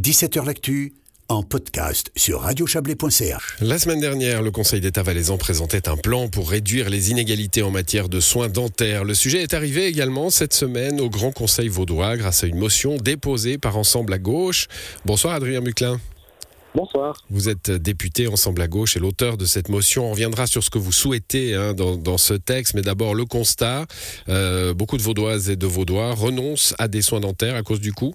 17h L'actu en podcast sur radiochablais.ch. La semaine dernière, le Conseil d'État valaisan présentait un plan pour réduire les inégalités en matière de soins dentaires. Le sujet est arrivé également cette semaine au Grand Conseil vaudois grâce à une motion déposée par Ensemble à gauche. Bonsoir Adrien Muclin. Bonsoir. Vous êtes député Ensemble à gauche et l'auteur de cette motion. On reviendra sur ce que vous souhaitez hein, dans, ce texte, mais d'abord le constat. Euh, beaucoup de Vaudoises et de Vaudois renoncent à des soins dentaires à cause du coût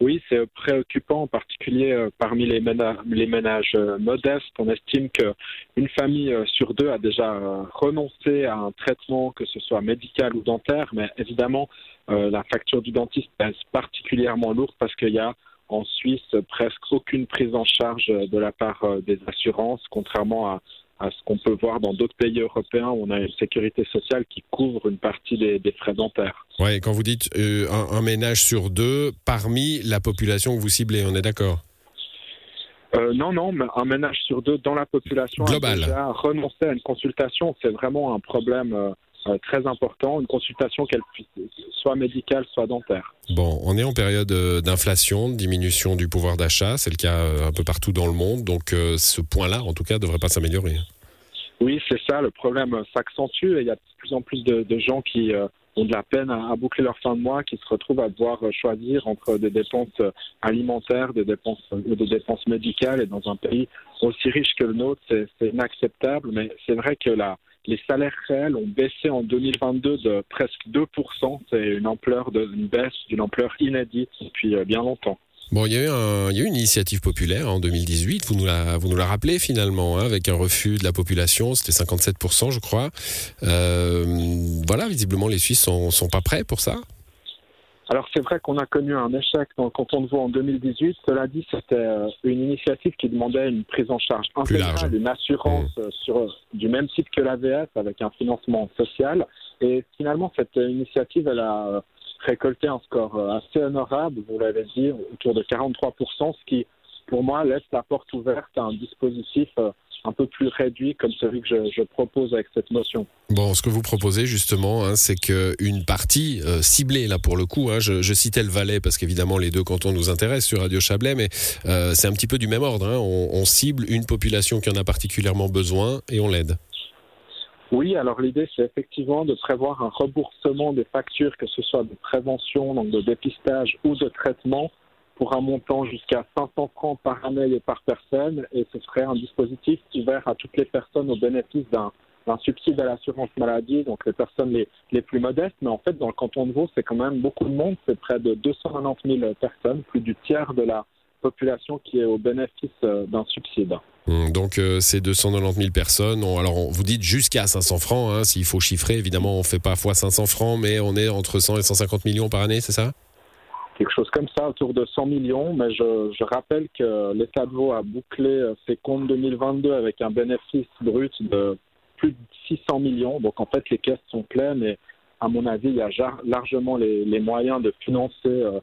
oui, c'est préoccupant, en particulier euh, parmi les, ménages, euh, modestes. On estime qu'une famille euh, sur deux a déjà renoncé à un traitement, que ce soit médical ou dentaire, mais évidemment, la facture du dentiste est particulièrement lourde parce qu'il y a en Suisse presque aucune prise en charge de la part des assurances, contrairement à, à ce qu'on peut voir dans d'autres pays européens où on a une sécurité sociale qui couvre une partie des, frais dentaires. Oui, quand vous dites euh, un, ménage sur deux parmi la population que vous ciblez, on est d'accord? Euh, non, non, mais un ménage sur deux dans la population Global. a renoncé à une consultation. C'est vraiment un problème euh, très important, une consultation qu'elle puisse soit médicale, soit dentaire. Bon, on est en période d'inflation, de diminution du pouvoir d'achat, c'est le cas un peu partout dans le monde, donc ce point-là, en tout cas, ne devrait pas s'améliorer. Oui, c'est ça, le problème s'accentue et il y a de plus en plus de, gens qui ont de la peine à, boucler leur fin de mois, qui se retrouvent à devoir choisir entre des dépenses alimentaires, des dépenses, des dépenses médicales et dans un pays aussi riche que le nôtre, c'est inacceptable, mais c'est vrai que la, les salaires réels ont baissé en 2022 de presque 2%. C'est une ampleur de, une baisse d'une ampleur inédite depuis euh, bien longtemps. Bon, il y, a eu il y a une initiative populaire en 2018, vous nous la, vous nous la rappelez finalement, hein, avec un refus de la population, c'était 57% je crois. Euh, voilà, visiblement les Suisses sont, sont pas prêts pour ça alors c'est vrai qu'on a connu un échec dans le canton de Vaud en 2018. Cela dit, c'était euh, une initiative qui demandait une prise en charge intégrale, une assurance mmh. euh, sur, du même type que l'AVS avec un financement social. Et finalement, cette initiative, elle a récolté un score assez honorable, vous l'avez dit, autour de 43%, ce qui, pour moi, laisse la porte ouverte à un dispositif un peu plus réduit comme celui que je, propose avec cette motion. Bon, ce que vous proposez justement, hein, c'est qu'une partie euh, ciblée, là pour le coup, hein, je, citais le Valais parce qu'évidemment les deux cantons nous intéressent sur Radio Chablais, mais euh, c'est un petit peu du même ordre. Hein. on, cible une population qui en a particulièrement besoin et on l'aide. Oui, alors l'idée c'est effectivement de prévoir un remboursement des factures, que ce soit de prévention, donc de dépistage ou de traitement, pour un montant jusqu'à 500 francs par année et par personne. Et ce serait un dispositif ouvert à toutes les personnes au bénéfice d'un subside à l'assurance maladie, donc les personnes les, les, plus modestes. Mais en fait, dans le canton de Vaud, c'est quand même beaucoup de monde. C'est près de 290 000 personnes, plus du tiers de la population qui est au bénéfice euh, d'un subside. Hum, donc euh, ces 290 000 personnes, alors vous dites jusqu'à 500 francs, hein, s'il faut chiffrer, évidemment on ne fait pas fois 500 francs, mais on est entre 100 et 150 millions par année, c'est ça? Quelque chose comme ça, autour de 100 millions. Mais je, rappelle que l'État de Vaud a bouclé euh, ses comptes 2022 avec un bénéfice brut de plus de 600 millions. Donc en fait, les caisses sont pleines et à mon avis, il y a largement les, moyens de financer euh,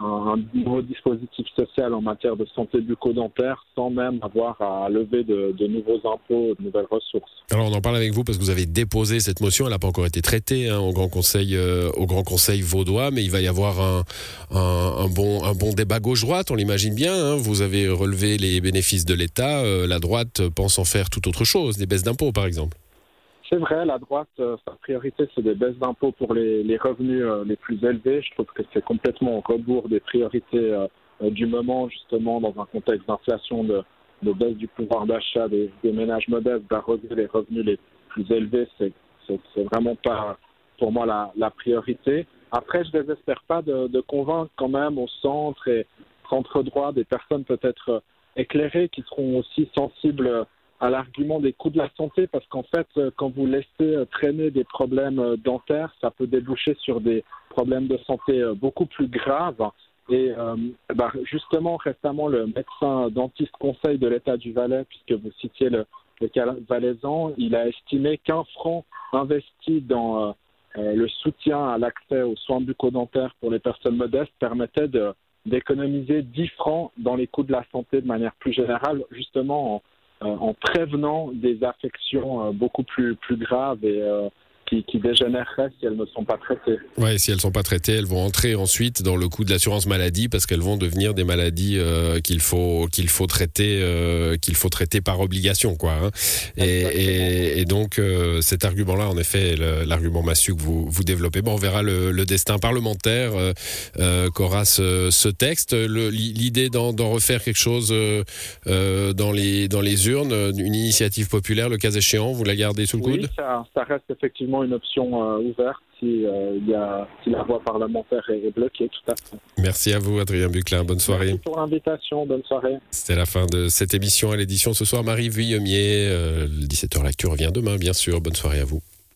un, nouveau dispositif social en matière de santé bucco-dentaire sans même avoir à lever de, nouveaux impôts, de nouvelles ressources. Alors on en parle avec vous parce que vous avez déposé cette motion, elle n'a pas encore été traitée hein, au Grand Conseil, euh, au Grand Conseil vaudois, mais il va y avoir un, bon débat gauche-droite, on l'imagine bien. Hein. Vous avez relevé les bénéfices de l'État, euh, la droite pense en faire tout autre chose, des baisses d'impôts par exemple. C'est vrai, la droite, euh, sa priorité, c'est des baisses d'impôts pour les, les revenus euh, les plus élevés. Je trouve que c'est complètement au rebours des priorités euh, du moment, justement, dans un contexte d'inflation, de, de, baisse du pouvoir d'achat des, des, ménages modestes, d'arroser les revenus les plus élevés. C'est, c'est, vraiment pas, pour moi, la, la, priorité. Après, je ne désespère pas de, de, convaincre quand même au centre et centre droit des personnes peut-être éclairées qui seront aussi sensibles à l'argument des coûts de la santé parce qu'en fait, euh, quand vous laissez euh, traîner des problèmes euh, dentaires, ça peut déboucher sur des problèmes de santé beaucoup plus graves. Et bah, justement, récemment, le médecin dentiste conseil de l'État du Valais, puisque vous citiez le, cas valaisan, il a estimé qu'un franc investi dans le soutien à l'accès aux soins bucco-dentaires pour les personnes modestes permettait d'économiser 10 francs dans les coûts de la santé de manière plus générale, justement en, en prévenant des affections euh, beaucoup plus, plus graves et, euh, qui, qui dégénéreraient si elles ne sont pas traitées. Ouais, si elles sont pas traitées, elles vont entrer ensuite dans le coût de l'assurance maladie parce qu'elles vont devenir des maladies euh, qu'il faut qu'il faut traiter euh, qu'il faut traiter par obligation, quoi. Hein. Et, et, et, donc euh, cet argument-là, en effet, l'argument massu que vous vous développez. Bon, on verra le, le destin parlementaire qu'aura ce, ce, texte. L'idée d'en refaire quelque chose dans les dans les urnes, une initiative populaire, le cas échéant, vous la gardez sous le oui, coude? Ça, ça reste effectivement une option euh, ouverte si, euh, y a, si la voie parlementaire est, bloquée, tout à fait. Merci à vous, Adrien Buclin. Bonne soirée. Merci pour l'invitation. Bonne soirée. C'était la fin de cette émission à l'édition ce soir. Marie Vuillemier, euh, le 17h L'actu revient demain, bien sûr. Bonne soirée à vous.